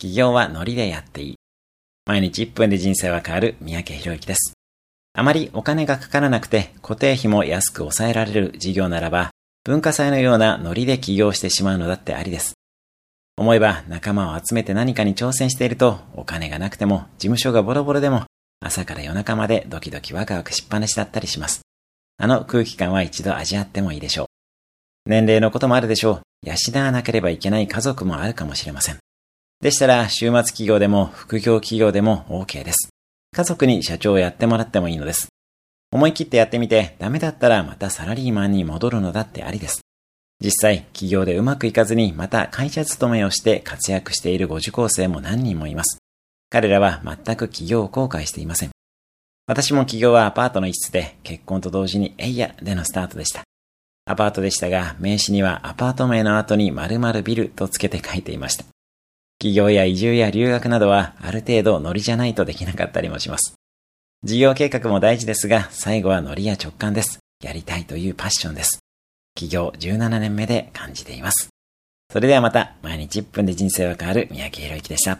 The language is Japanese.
企業はノリでやっていい。毎日1分で人生は変わる三宅博之です。あまりお金がかからなくて固定費も安く抑えられる事業ならば、文化祭のようなノリで起業してしまうのだってありです。思えば仲間を集めて何かに挑戦しているとお金がなくても事務所がボロボロでも朝から夜中までドキドキワクワクしっぱなしだったりします。あの空気感は一度味わってもいいでしょう。年齢のこともあるでしょう。養わなければいけない家族もあるかもしれません。でしたら、週末企業でも副業企業でも OK です。家族に社長をやってもらってもいいのです。思い切ってやってみて、ダメだったらまたサラリーマンに戻るのだってありです。実際、企業でうまくいかずにまた会社勤めをして活躍しているご受講生も何人もいます。彼らは全く企業を後悔していません。私も起業はアパートの一室で結婚と同時にエイヤでのスタートでした。アパートでしたが、名刺にはアパート名の後に〇〇ビルと付けて書いていました。企業や移住や留学などはある程度ノリじゃないとできなかったりもします。事業計画も大事ですが、最後はノリや直感です。やりたいというパッションです。企業17年目で感じています。それではまた、毎日1分で人生は変わる三宅宏之でした。